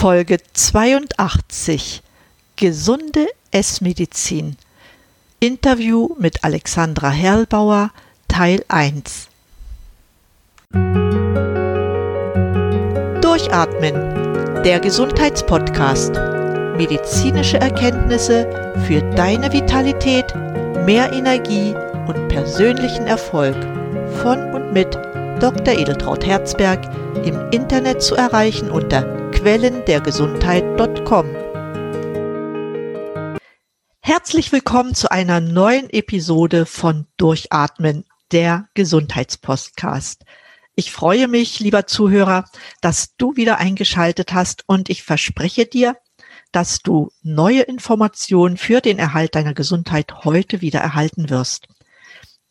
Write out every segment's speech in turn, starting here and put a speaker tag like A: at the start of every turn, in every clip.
A: Folge 82 Gesunde Essmedizin Interview mit Alexandra Herlbauer Teil 1 Durchatmen Der Gesundheitspodcast Medizinische Erkenntnisse für deine Vitalität, mehr Energie und persönlichen Erfolg von und mit Dr. Edeltraut Herzberg im Internet zu erreichen unter quellendergesundheit.com. Herzlich willkommen zu einer neuen Episode von Durchatmen, der Gesundheitspodcast. Ich freue mich, lieber Zuhörer, dass du wieder eingeschaltet hast und ich verspreche dir, dass du neue Informationen für den Erhalt deiner Gesundheit heute wieder erhalten wirst.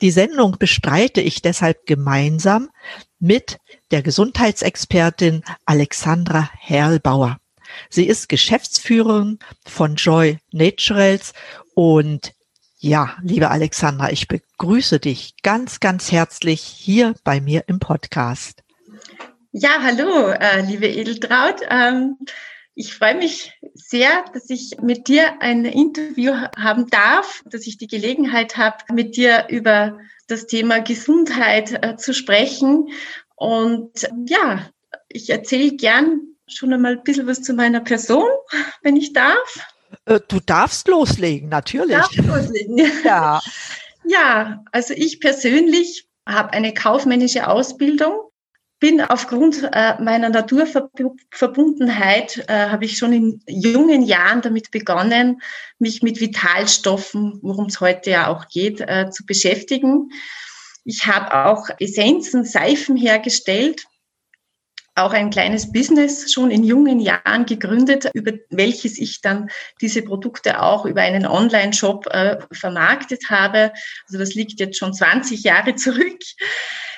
A: Die Sendung bestreite ich deshalb gemeinsam mit der Gesundheitsexpertin Alexandra Herlbauer. Sie ist Geschäftsführerin von Joy Naturals und ja, liebe Alexandra, ich begrüße dich ganz, ganz herzlich hier bei mir im Podcast.
B: Ja, hallo, äh, liebe Edeltraut. Ähm, ich freue mich sehr, dass ich mit dir ein Interview haben darf, dass ich die Gelegenheit habe, mit dir über das Thema Gesundheit äh, zu sprechen. Und ja, ich erzähle gern schon einmal ein bisschen was zu meiner Person, wenn ich darf.
A: Äh, du darfst loslegen, natürlich. Darf loslegen.
B: Ja. ja, also ich persönlich habe eine kaufmännische Ausbildung bin aufgrund äh, meiner Naturverbundenheit, äh, habe ich schon in jungen Jahren damit begonnen, mich mit Vitalstoffen, worum es heute ja auch geht, äh, zu beschäftigen. Ich habe auch Essenzen, Seifen hergestellt, auch ein kleines Business schon in jungen Jahren gegründet, über welches ich dann diese Produkte auch über einen Online-Shop äh, vermarktet habe. Also das liegt jetzt schon 20 Jahre zurück.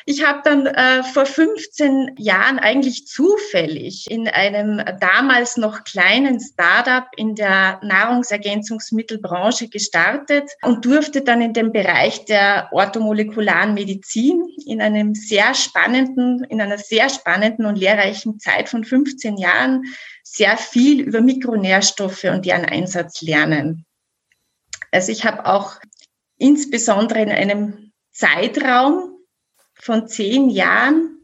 B: Ich habe dann äh, vor 15 Jahren eigentlich zufällig in einem damals noch kleinen Startup in der Nahrungsergänzungsmittelbranche gestartet und durfte dann in dem Bereich der orthomolekularen Medizin in einem sehr spannenden, in einer sehr spannenden und lehrreichen Zeit von 15 Jahren sehr viel über Mikronährstoffe und deren Einsatz lernen. Also ich habe auch insbesondere in einem Zeitraum von zehn Jahren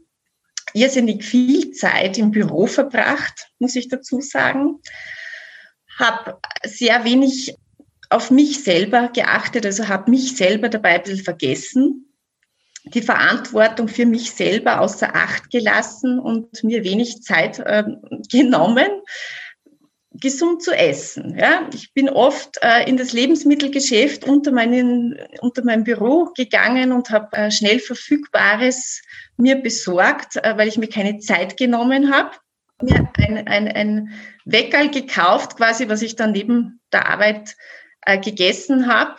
B: irrsinnig viel Zeit im Büro verbracht, muss ich dazu sagen. Habe sehr wenig auf mich selber geachtet, also habe mich selber dabei ein bisschen vergessen, die Verantwortung für mich selber außer Acht gelassen und mir wenig Zeit äh, genommen, gesund zu essen. Ja, ich bin oft äh, in das Lebensmittelgeschäft unter, meinen, unter meinem Büro gegangen und habe äh, schnell verfügbares mir besorgt, äh, weil ich mir keine Zeit genommen habe. Mir ein, ein, ein Weckerl gekauft, quasi, was ich dann neben der Arbeit äh, gegessen habe.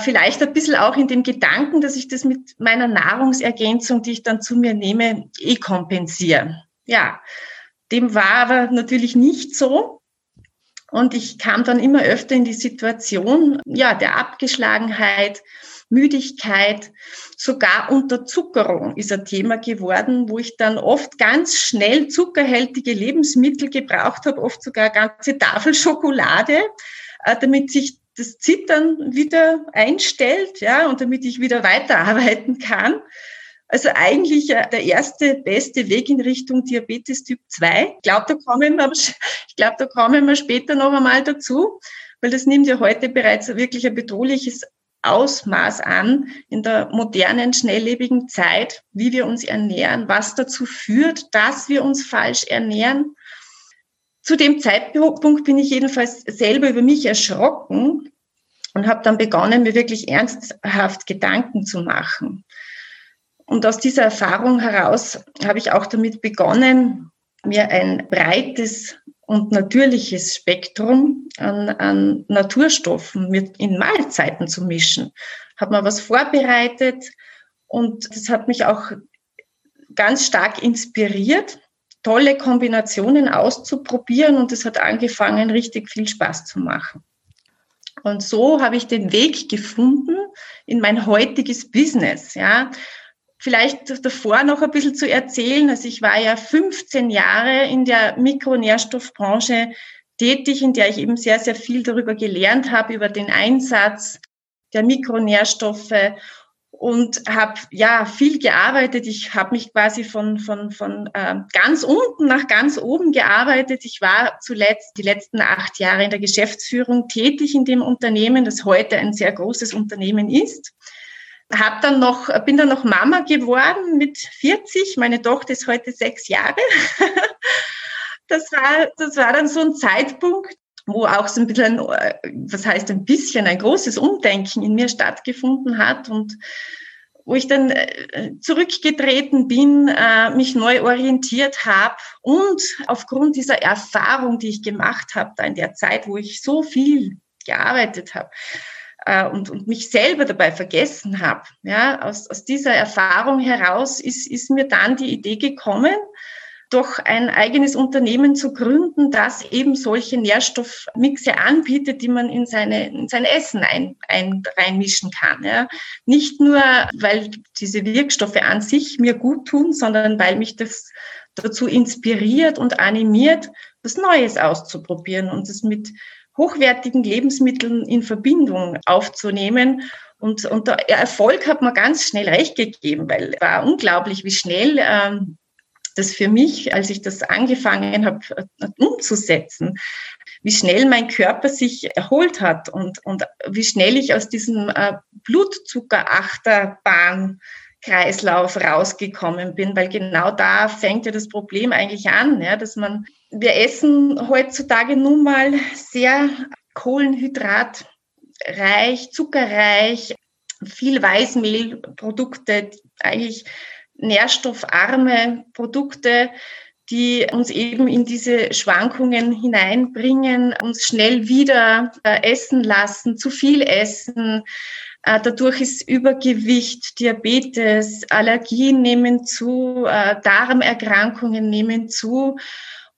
B: Vielleicht ein bisschen auch in dem Gedanken, dass ich das mit meiner Nahrungsergänzung, die ich dann zu mir nehme, eh kompensiere. Ja, dem war aber natürlich nicht so. Und ich kam dann immer öfter in die Situation, ja, der Abgeschlagenheit, Müdigkeit, sogar Unterzuckerung ist ein Thema geworden, wo ich dann oft ganz schnell zuckerhältige Lebensmittel gebraucht habe, oft sogar ganze Tafel Schokolade, äh, damit sich das Zittern wieder einstellt, ja, und damit ich wieder weiterarbeiten kann. Also eigentlich äh, der erste beste Weg in Richtung Diabetes Typ 2. Ich glaube, da kommen wir, ich glaube, da kommen wir später noch einmal dazu, weil das nimmt ja heute bereits wirklich ein bedrohliches Ausmaß an in der modernen, schnelllebigen Zeit, wie wir uns ernähren, was dazu führt, dass wir uns falsch ernähren. Zu dem Zeitpunkt bin ich jedenfalls selber über mich erschrocken und habe dann begonnen, mir wirklich ernsthaft Gedanken zu machen. Und aus dieser Erfahrung heraus habe ich auch damit begonnen, mir ein breites und natürliches Spektrum an, an Naturstoffen mit in Mahlzeiten zu mischen. Habe mir was vorbereitet und das hat mich auch ganz stark inspiriert, tolle Kombinationen auszuprobieren und es hat angefangen, richtig viel Spaß zu machen. Und so habe ich den Weg gefunden in mein heutiges Business, ja Vielleicht davor noch ein bisschen zu erzählen. Also ich war ja 15 Jahre in der Mikronährstoffbranche tätig, in der ich eben sehr, sehr viel darüber gelernt habe, über den Einsatz der Mikronährstoffe und habe ja viel gearbeitet. Ich habe mich quasi von von von äh, ganz unten nach ganz oben gearbeitet. Ich war zuletzt die letzten acht Jahre in der Geschäftsführung tätig in dem Unternehmen, das heute ein sehr großes Unternehmen ist. Hab dann noch bin dann noch Mama geworden mit 40. Meine Tochter ist heute sechs Jahre. das war das war dann so ein Zeitpunkt, wo auch so ein bisschen, was heißt ein bisschen, ein großes Umdenken in mir stattgefunden hat und wo ich dann äh, zurückgetreten bin, äh, mich neu orientiert habe und aufgrund dieser Erfahrung, die ich gemacht habe, da in der Zeit, wo ich so viel gearbeitet habe und, und mich selber dabei vergessen habe, ja, aus, aus dieser Erfahrung heraus ist, ist mir dann die Idee gekommen, doch ein eigenes Unternehmen zu gründen, das eben solche Nährstoffmixe anbietet, die man in, seine, in sein Essen ein, ein, reinmischen kann. Ja. Nicht nur, weil diese Wirkstoffe an sich mir gut tun, sondern weil mich das dazu inspiriert und animiert, was Neues auszuprobieren und es mit hochwertigen Lebensmitteln in Verbindung aufzunehmen. Und, und der Erfolg hat mir ganz schnell recht gegeben, weil es war unglaublich, wie schnell ähm, das für mich, als ich das angefangen habe äh, umzusetzen, wie schnell mein Körper sich erholt hat und, und wie schnell ich aus diesem äh, Blutzuckerachterbahn Kreislauf rausgekommen bin, weil genau da fängt ja das Problem eigentlich an, ja, dass man, wir essen heutzutage nun mal sehr kohlenhydratreich, zuckerreich, viel Weißmehlprodukte, eigentlich nährstoffarme Produkte, die uns eben in diese Schwankungen hineinbringen, uns schnell wieder äh, essen lassen, zu viel essen. Äh, dadurch ist Übergewicht, Diabetes, Allergien nehmen zu, äh, Darmerkrankungen nehmen zu.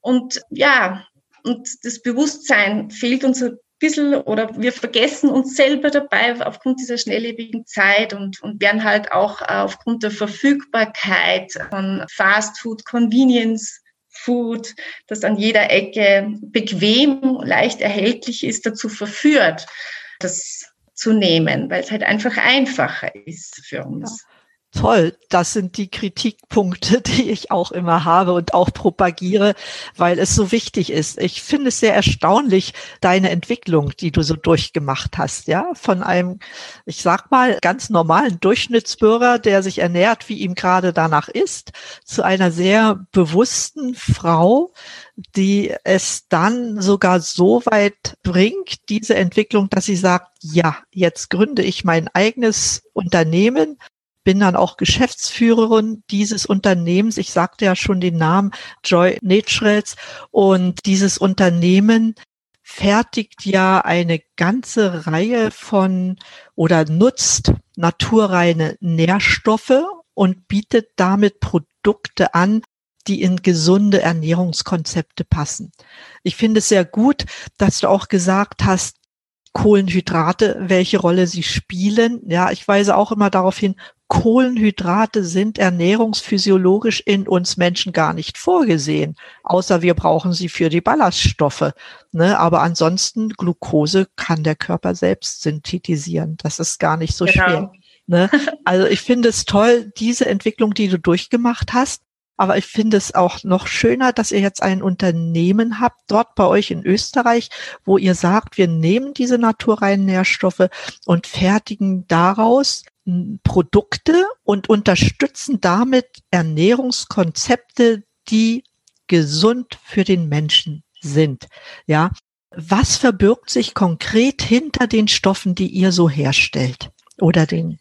B: Und ja, und das Bewusstsein fehlt uns ein bisschen oder wir vergessen uns selber dabei aufgrund dieser schnelllebigen Zeit und, und werden halt auch aufgrund der Verfügbarkeit von Fast Food, Convenience Food, das an jeder Ecke bequem, leicht erhältlich ist, dazu verführt, das zu nehmen, weil es halt einfach einfacher ist für uns.
A: Toll, das sind die Kritikpunkte, die ich auch immer habe und auch propagiere, weil es so wichtig ist. Ich finde es sehr erstaunlich, deine Entwicklung, die du so durchgemacht hast, ja, von einem, ich sag mal, ganz normalen Durchschnittsbürger, der sich ernährt, wie ihm gerade danach ist, zu einer sehr bewussten Frau, die es dann sogar so weit bringt, diese Entwicklung, dass sie sagt, ja, jetzt gründe ich mein eigenes Unternehmen bin dann auch Geschäftsführerin dieses Unternehmens. Ich sagte ja schon den Namen Joy Naturals und dieses Unternehmen fertigt ja eine ganze Reihe von oder nutzt naturreine Nährstoffe und bietet damit Produkte an, die in gesunde Ernährungskonzepte passen. Ich finde es sehr gut, dass du auch gesagt hast, Kohlenhydrate, welche Rolle sie spielen. Ja, ich weise auch immer darauf hin, Kohlenhydrate sind ernährungsphysiologisch in uns Menschen gar nicht vorgesehen, außer wir brauchen sie für die Ballaststoffe. Ne? Aber ansonsten Glucose kann der Körper selbst synthetisieren. Das ist gar nicht so genau. schwer. Ne? Also ich finde es toll, diese Entwicklung, die du durchgemacht hast. Aber ich finde es auch noch schöner, dass ihr jetzt ein Unternehmen habt, dort bei euch in Österreich, wo ihr sagt, wir nehmen diese naturreinen Nährstoffe und fertigen daraus Produkte und unterstützen damit Ernährungskonzepte, die gesund für den Menschen sind. Ja. Was verbirgt sich konkret hinter den Stoffen, die ihr so herstellt oder den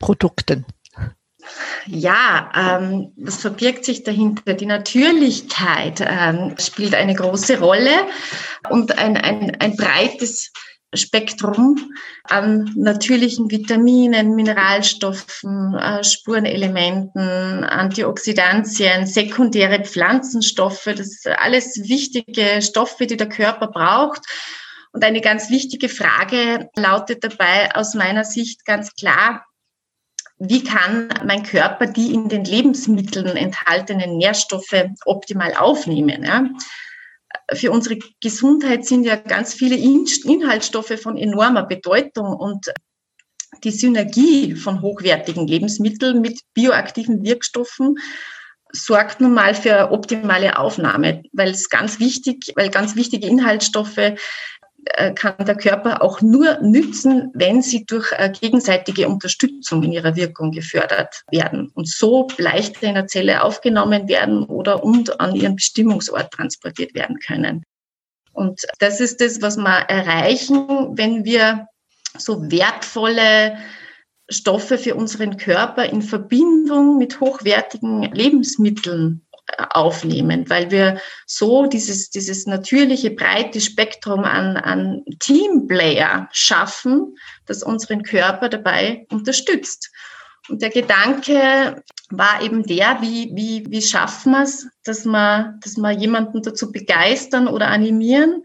A: Produkten?
B: Ja, ähm, was verbirgt sich dahinter? Die Natürlichkeit ähm, spielt eine große Rolle und ein, ein, ein breites Spektrum an natürlichen Vitaminen, Mineralstoffen, äh, Spurenelementen, Antioxidantien, sekundäre Pflanzenstoffe. Das sind alles wichtige Stoffe, die der Körper braucht. Und eine ganz wichtige Frage lautet dabei aus meiner Sicht ganz klar, wie kann mein Körper die in den Lebensmitteln enthaltenen Nährstoffe optimal aufnehmen. Ja? Für unsere Gesundheit sind ja ganz viele Inhaltsstoffe von enormer Bedeutung und die Synergie von hochwertigen Lebensmitteln mit bioaktiven Wirkstoffen sorgt nun mal für optimale Aufnahme, weil es ganz wichtig, weil ganz wichtige Inhaltsstoffe kann der Körper auch nur nützen, wenn sie durch äh, gegenseitige Unterstützung in ihrer Wirkung gefördert werden und so leichter in der Zelle aufgenommen werden oder und an ihren Bestimmungsort transportiert werden können. Und das ist das, was wir erreichen, wenn wir so wertvolle Stoffe für unseren Körper in Verbindung mit hochwertigen Lebensmitteln aufnehmen, weil wir so dieses, dieses natürliche breite Spektrum an, an Teamplayer schaffen, das unseren Körper dabei unterstützt. Und der Gedanke war eben der, wie, wie, wie schaffen wir es, dass wir, dass wir jemanden dazu begeistern oder animieren,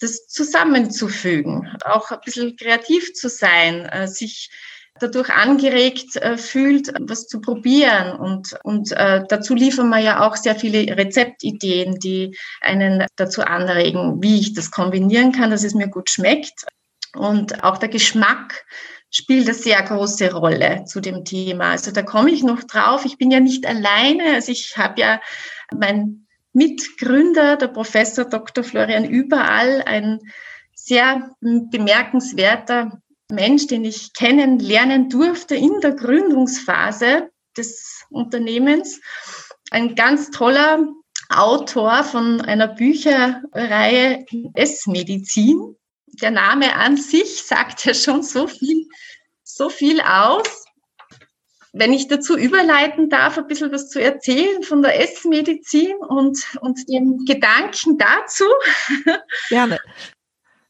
B: das zusammenzufügen, auch ein bisschen kreativ zu sein, äh, sich dadurch angeregt äh, fühlt, was zu probieren. Und, und äh, dazu liefern wir ja auch sehr viele Rezeptideen, die einen dazu anregen, wie ich das kombinieren kann, dass es mir gut schmeckt. Und auch der Geschmack spielt eine sehr große Rolle zu dem Thema. Also da komme ich noch drauf. Ich bin ja nicht alleine. Also ich habe ja mein Mitgründer, der Professor Dr. Florian Überall, ein sehr bemerkenswerter Mensch, den ich kennenlernen durfte in der Gründungsphase des Unternehmens. Ein ganz toller Autor von einer Bücherreihe S-Medizin. Der Name an sich sagt ja schon so viel, so viel aus. Wenn ich dazu überleiten darf, ein bisschen was zu erzählen von der S-Medizin und, und dem Gedanken dazu.
A: Gerne.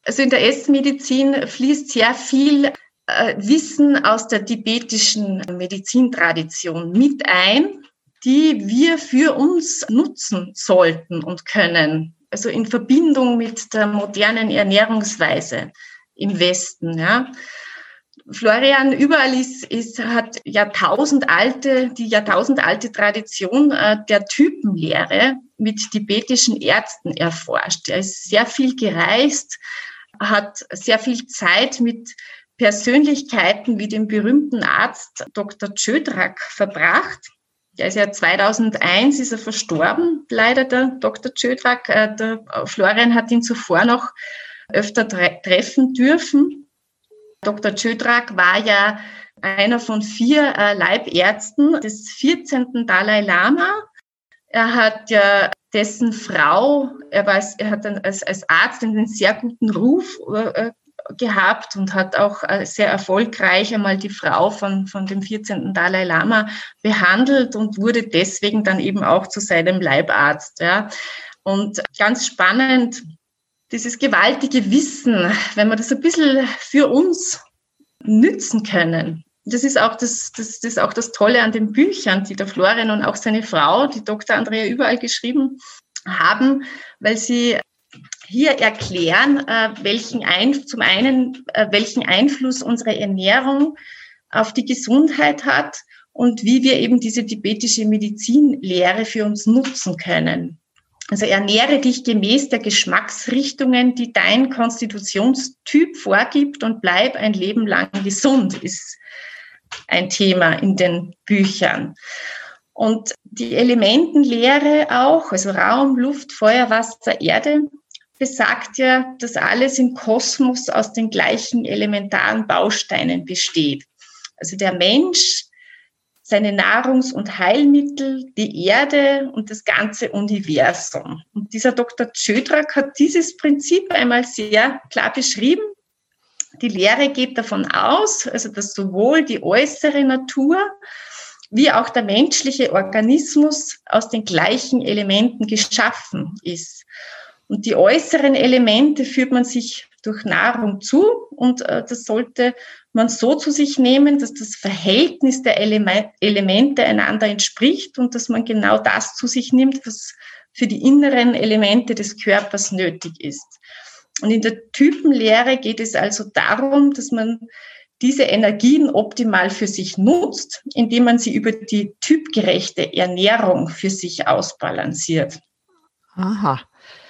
B: Also in der Essmedizin fließt sehr viel äh, Wissen aus der tibetischen Medizintradition mit ein, die wir für uns nutzen sollten und können. Also in Verbindung mit der modernen Ernährungsweise im Westen. Ja. Florian überall ist, ist, hat jahrtausendalte, die jahrtausendalte Tradition äh, der Typenlehre mit tibetischen Ärzten erforscht. Er ist sehr viel gereist, hat sehr viel Zeit mit Persönlichkeiten wie dem berühmten Arzt Dr. Tschödrak verbracht. Der ist ja 2001 ist er verstorben, leider der Dr. Tschödrak. Äh, der Florian hat ihn zuvor noch öfter tre treffen dürfen. Dr. Tschödrak war ja einer von vier äh, Leibärzten des 14. Dalai Lama. Er hat ja dessen Frau, er, war, er hat dann als, als Arzt einen sehr guten Ruf äh, gehabt und hat auch äh, sehr erfolgreich einmal die Frau von, von dem 14. Dalai Lama behandelt und wurde deswegen dann eben auch zu seinem Leibarzt. Ja. Und ganz spannend, dieses gewaltige Wissen, wenn wir das ein bisschen für uns nützen können, das ist auch das, das, das ist auch das Tolle an den Büchern, die der Florian und auch seine Frau, die Dr. Andrea, überall geschrieben haben, weil sie hier erklären, äh, welchen ein, zum einen, äh, welchen Einfluss unsere Ernährung auf die Gesundheit hat und wie wir eben diese tibetische Medizinlehre für uns nutzen können. Also ernähre dich gemäß der Geschmacksrichtungen, die dein Konstitutionstyp vorgibt und bleib ein Leben lang gesund, ist ein Thema in den Büchern. Und die Elementenlehre auch, also Raum, Luft, Feuer, Wasser, Erde, besagt ja, dass alles im Kosmos aus den gleichen elementaren Bausteinen besteht. Also der Mensch, seine Nahrungs- und Heilmittel, die Erde und das ganze Universum. Und dieser Dr. Tschödrak hat dieses Prinzip einmal sehr klar beschrieben die Lehre geht davon aus, also dass sowohl die äußere Natur wie auch der menschliche Organismus aus den gleichen Elementen geschaffen ist. Und die äußeren Elemente führt man sich durch Nahrung zu und äh, das sollte man so zu sich nehmen, dass das Verhältnis der Ele Elemente einander entspricht und dass man genau das zu sich nimmt, was für die inneren Elemente des Körpers nötig ist. Und in der Typenlehre geht es also darum, dass man diese Energien optimal für sich nutzt, indem man sie über die typgerechte Ernährung für sich ausbalanciert.
A: Aha.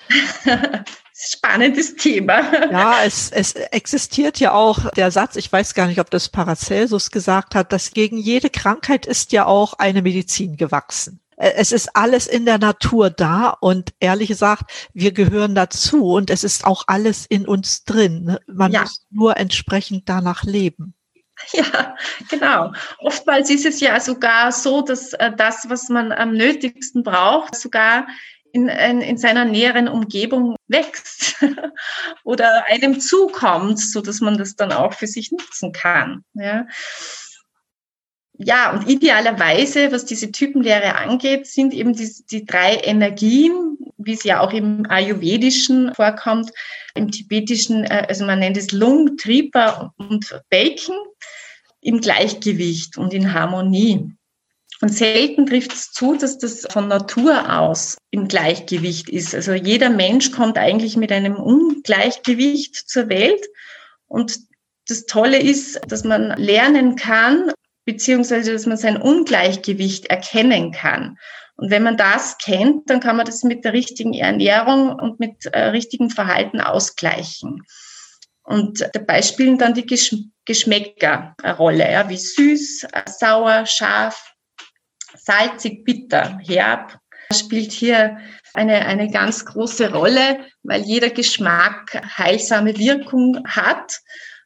B: Spannendes Thema.
A: Ja, es, es existiert ja auch der Satz, ich weiß gar nicht, ob das Paracelsus gesagt hat, dass gegen jede Krankheit ist ja auch eine Medizin gewachsen. Äh, es ist alles in der Natur da und ehrlich gesagt, wir gehören dazu und es ist auch alles in uns drin. Ne? Man ja. muss nur entsprechend danach leben.
B: Ja, genau. Oftmals ist es ja sogar so, dass äh, das, was man am nötigsten braucht, sogar in, in, in seiner näheren Umgebung wächst oder einem zukommt, so dass man das dann auch für sich nutzen kann. Ja ja, und idealerweise, was diese Typenlehre angeht, sind eben die, die drei Energien, wie es ja auch im Ayurvedischen vorkommt, im Tibetischen, äh, also man nennt es Lung, Tripa und Bacon, im Gleichgewicht und in Harmonie. Und selten trifft es zu, dass das von Natur aus im Gleichgewicht ist. Also jeder Mensch kommt eigentlich mit einem Ungleichgewicht zur Welt. Und das Tolle ist, dass man lernen kann, beziehungsweise dass man sein Ungleichgewicht erkennen kann. Und wenn man das kennt, dann kann man das mit der richtigen Ernährung und mit äh, richtigem Verhalten ausgleichen. Und dabei spielen dann die Gesch Geschmäcker eine Rolle, ja, wie süß, äh, sauer, scharf, salzig, bitter, herb, spielt hier eine, eine ganz große Rolle, weil jeder Geschmack heilsame Wirkung hat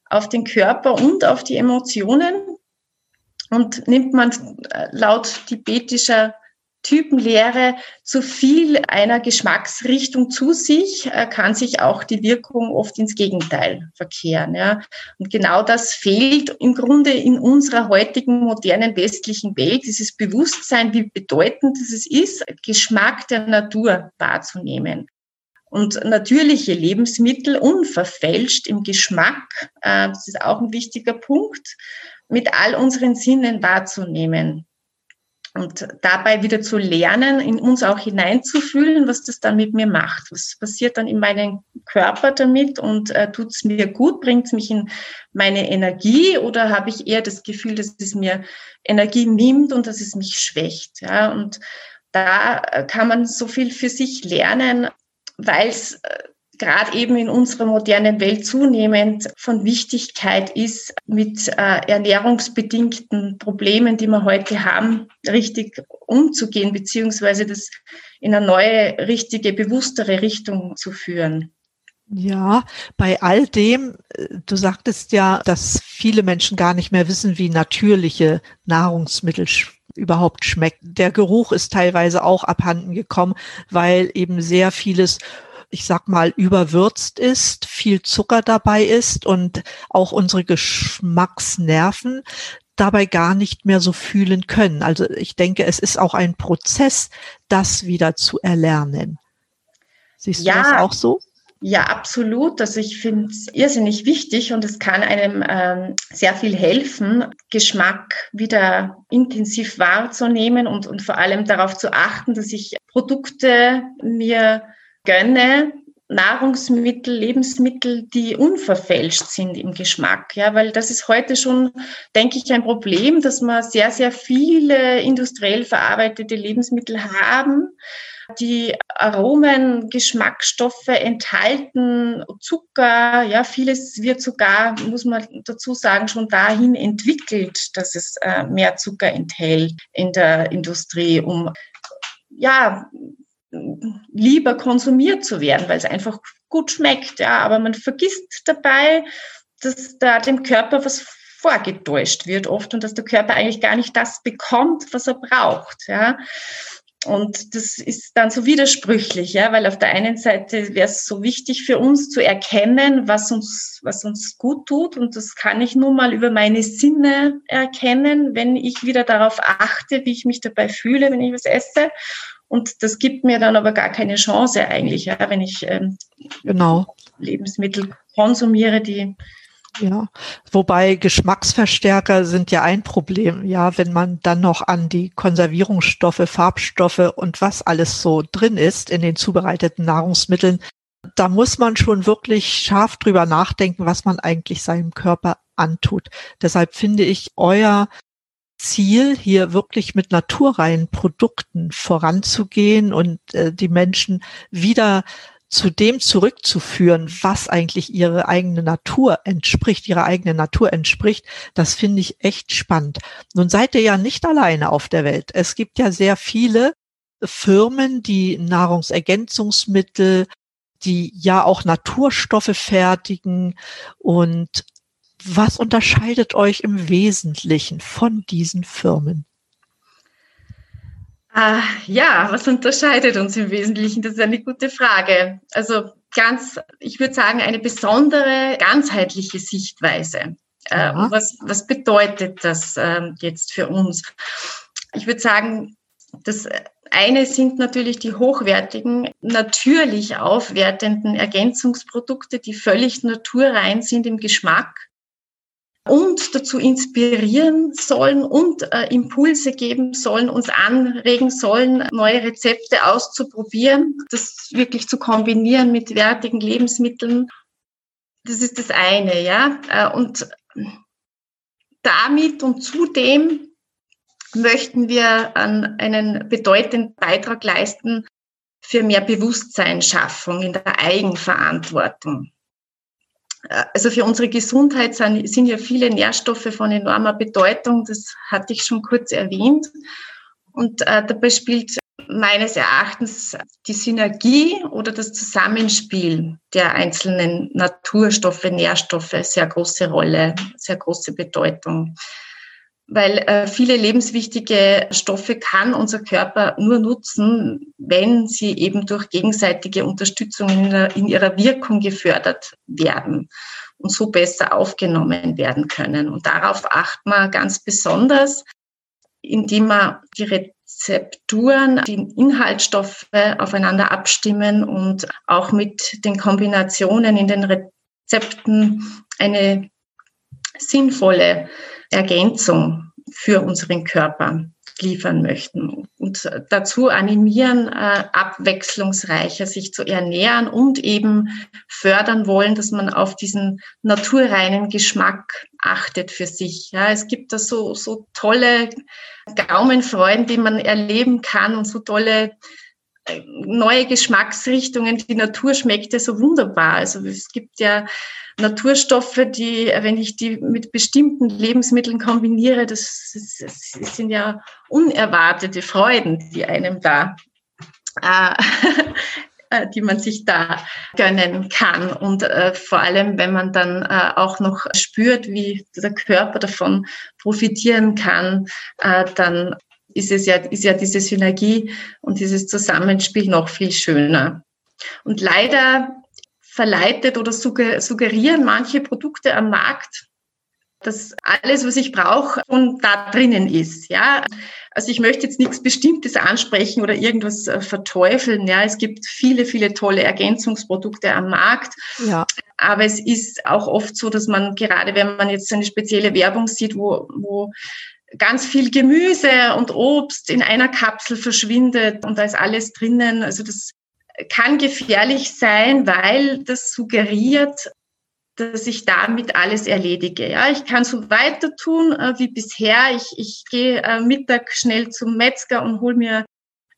B: auf den Körper und auf die Emotionen. Und nimmt man äh, laut tibetischer Typenlehre zu viel einer Geschmacksrichtung zu sich, äh, kann sich auch die Wirkung oft ins Gegenteil verkehren. Ja. Und genau das fehlt im Grunde in unserer heutigen modernen westlichen Welt, dieses Bewusstsein, wie bedeutend es ist, Geschmack der Natur wahrzunehmen. Und natürliche Lebensmittel unverfälscht im Geschmack, äh, das ist auch ein wichtiger Punkt, mit all unseren Sinnen wahrzunehmen und dabei wieder zu lernen, in uns auch hineinzufühlen, was das dann mit mir macht. Was passiert dann in meinem Körper damit und äh, tut es mir gut, bringt es mich in meine Energie oder habe ich eher das Gefühl, dass es mir Energie nimmt und dass es mich schwächt. Ja? Und da äh, kann man so viel für sich lernen, weil es äh, gerade eben in unserer modernen Welt zunehmend von Wichtigkeit ist, mit äh, ernährungsbedingten Problemen, die wir heute haben, richtig umzugehen, beziehungsweise das in eine neue, richtige, bewusstere Richtung zu führen.
A: Ja, bei all dem, äh, du sagtest ja, dass viele Menschen gar nicht mehr wissen, wie natürliche Nahrungsmittel überhaupt schmecken. Der Geruch ist teilweise auch abhanden gekommen, weil eben sehr vieles ich sag mal, überwürzt ist, viel Zucker dabei ist und auch unsere Geschmacksnerven dabei gar nicht mehr so fühlen können. Also ich denke, es ist auch ein Prozess, das wieder zu erlernen. Siehst ja, du das auch so?
B: Ja, absolut. Also ich finde es irrsinnig wichtig und es kann einem ähm, sehr viel helfen, Geschmack wieder intensiv wahrzunehmen und, und vor allem darauf zu achten, dass ich Produkte mir gönne Nahrungsmittel, Lebensmittel, die unverfälscht sind im Geschmack. Ja, weil das ist heute schon, denke ich, ein Problem, dass wir sehr, sehr viele industriell verarbeitete Lebensmittel haben, die Aromen, Geschmacksstoffe enthalten, Zucker, ja, vieles wird sogar, muss man dazu sagen, schon dahin entwickelt, dass es äh, mehr Zucker enthält in der Industrie, um ja, lieber konsumiert zu werden, weil es einfach gut schmeckt. Ja, aber man vergisst dabei, dass da dem Körper was vorgetäuscht wird oft und dass der Körper eigentlich gar nicht das bekommt, was er braucht. Ja. Und das ist dann so widersprüchlich, ja, weil auf der einen Seite wäre es so wichtig für uns zu erkennen, was uns, was uns gut tut. Und das kann ich nur mal über meine Sinne erkennen, wenn ich wieder darauf achte, wie ich mich dabei fühle, wenn ich was esse. Und das gibt mir dann aber gar keine Chance eigentlich, ja, wenn ich ähm, genau. Lebensmittel konsumiere, die
A: ja, wobei Geschmacksverstärker sind ja ein Problem. Ja, wenn man dann noch an die Konservierungsstoffe, Farbstoffe und was alles so drin ist in den zubereiteten Nahrungsmitteln, da muss man schon wirklich scharf drüber nachdenken, was man eigentlich seinem Körper antut. Deshalb finde ich euer Ziel, hier wirklich mit naturreinen Produkten voranzugehen und äh, die Menschen wieder zu dem zurückzuführen, was eigentlich ihre eigene Natur entspricht, ihrer eigenen Natur entspricht, das finde ich echt spannend. Nun seid ihr ja nicht alleine auf der Welt. Es gibt ja sehr viele Firmen, die Nahrungsergänzungsmittel, die ja auch Naturstoffe fertigen. Und was unterscheidet euch im Wesentlichen von diesen Firmen?
B: Ah, ja, was unterscheidet uns im Wesentlichen? Das ist eine gute Frage. Also ganz, ich würde sagen, eine besondere, ganzheitliche Sichtweise. Äh, was, was bedeutet das äh, jetzt für uns? Ich würde sagen, das eine sind natürlich die hochwertigen, natürlich aufwertenden Ergänzungsprodukte, die völlig naturrein sind im Geschmack und dazu inspirieren sollen und äh, Impulse geben sollen, uns anregen sollen, neue Rezepte auszuprobieren, das wirklich zu kombinieren mit wertigen Lebensmitteln. Das ist das eine, ja. Äh, und damit und zudem möchten wir einen bedeutenden Beitrag leisten für mehr Bewusstseinsschaffung in der Eigenverantwortung. Also für unsere Gesundheit sind, sind ja viele Nährstoffe von enormer Bedeutung. Das hatte ich schon kurz erwähnt. Und äh, dabei spielt meines Erachtens die Synergie oder das Zusammenspiel der einzelnen Naturstoffe, Nährstoffe sehr große Rolle, sehr große Bedeutung weil äh, viele lebenswichtige Stoffe kann unser Körper nur nutzen, wenn sie eben durch gegenseitige Unterstützung in, in ihrer Wirkung gefördert werden und so besser aufgenommen werden können. Und darauf achten wir ganz besonders, indem wir die Rezepturen, die Inhaltsstoffe aufeinander abstimmen und auch mit den Kombinationen in den Rezepten eine sinnvolle Ergänzung für unseren Körper liefern möchten und dazu animieren, äh, abwechslungsreicher sich zu ernähren und eben fördern wollen, dass man auf diesen naturreinen Geschmack achtet für sich. Ja, es gibt da so, so tolle Gaumenfreuden, die man erleben kann und so tolle neue Geschmacksrichtungen. Die Natur schmeckt ja so wunderbar. Also es gibt ja Naturstoffe, die, wenn ich die mit bestimmten Lebensmitteln kombiniere, das, das, das sind ja unerwartete Freuden, die einem da, äh, äh, die man sich da gönnen kann. Und äh, vor allem, wenn man dann äh, auch noch spürt, wie der Körper davon profitieren kann, äh, dann ist es ja, ist ja diese Synergie und dieses Zusammenspiel noch viel schöner. Und leider verleitet oder suggerieren manche Produkte am Markt, dass alles, was ich brauche, schon da drinnen ist. Ja, also ich möchte jetzt nichts Bestimmtes ansprechen oder irgendwas äh, verteufeln. Ja, es gibt viele, viele tolle Ergänzungsprodukte am Markt. Ja. Aber es ist auch oft so, dass man gerade, wenn man jetzt eine spezielle Werbung sieht, wo, wo ganz viel Gemüse und Obst in einer Kapsel verschwindet und da ist alles drinnen. Also das kann gefährlich sein, weil das suggeriert, dass ich damit alles erledige. Ja, ich kann so weiter tun äh, wie bisher. Ich, ich gehe äh, Mittag schnell zum Metzger und hole mir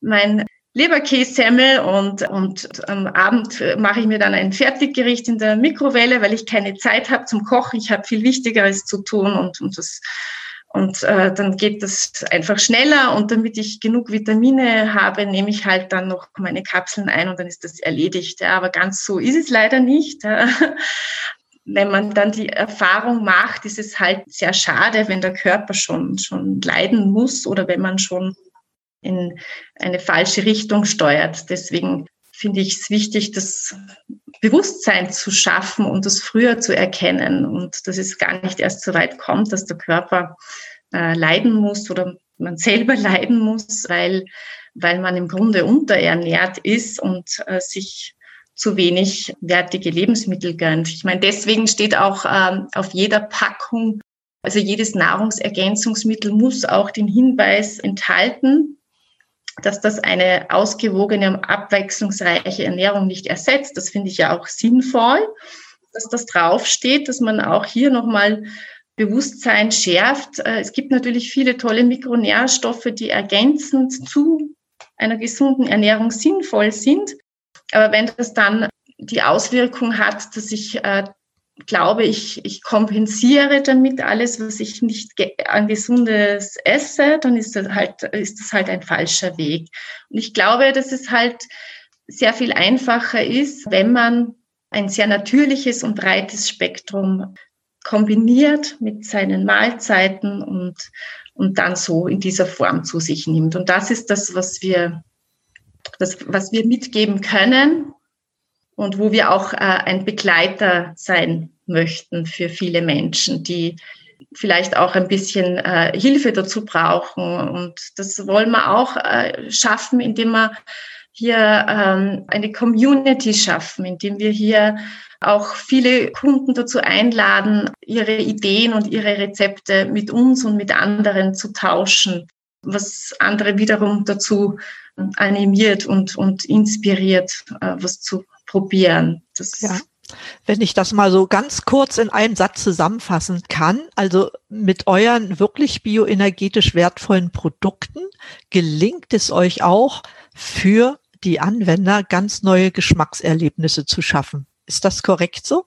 B: mein Leberkässemmel und, und am Abend mache ich mir dann ein Fertiggericht in der Mikrowelle, weil ich keine Zeit habe zum Kochen. Ich habe viel Wichtigeres zu tun und, und das und äh, dann geht das einfach schneller und damit ich genug Vitamine habe, nehme ich halt dann noch meine Kapseln ein und dann ist das erledigt. Ja. Aber ganz so ist es leider nicht. Wenn man dann die Erfahrung macht, ist es halt sehr schade, wenn der Körper schon, schon leiden muss oder wenn man schon in eine falsche Richtung steuert. Deswegen finde ich es wichtig, das Bewusstsein zu schaffen und das früher zu erkennen und dass es gar nicht erst so weit kommt, dass der Körper äh, leiden muss oder man selber leiden muss, weil, weil man im Grunde unterernährt ist und äh, sich zu wenig wertige Lebensmittel gönnt. Ich meine, deswegen steht auch ähm, auf jeder Packung, also jedes Nahrungsergänzungsmittel muss auch den Hinweis enthalten, dass das eine ausgewogene und abwechslungsreiche Ernährung nicht ersetzt. Das finde ich ja auch sinnvoll, dass das draufsteht, dass man auch hier nochmal Bewusstsein schärft. Äh, es gibt natürlich viele tolle Mikronährstoffe, die ergänzend zu einer gesunden Ernährung sinnvoll sind. Aber wenn das dann die Auswirkung hat, dass ich äh, glaube, ich, ich kompensiere damit alles, was ich nicht an Gesundes esse, dann ist das halt, ist das halt ein falscher Weg. Und ich glaube, dass es halt sehr viel einfacher ist, wenn man ein sehr natürliches und breites Spektrum kombiniert mit seinen Mahlzeiten und, und dann so in dieser Form zu sich nimmt. Und das ist das, was wir, das, was wir mitgeben können und wo wir auch äh, ein Begleiter sein möchten für viele Menschen, die vielleicht auch ein bisschen äh, Hilfe dazu brauchen. Und das wollen wir auch äh, schaffen, indem wir hier ähm, eine Community schaffen, indem wir hier auch viele Kunden dazu einladen, ihre Ideen und ihre Rezepte mit uns und mit anderen zu tauschen, was andere wiederum dazu animiert und, und inspiriert, äh, was zu probieren.
A: Das ja. Wenn ich das mal so ganz kurz in einem Satz zusammenfassen kann, also mit euren wirklich bioenergetisch wertvollen Produkten gelingt es euch auch für die Anwender ganz neue Geschmackserlebnisse zu schaffen. Ist das korrekt so?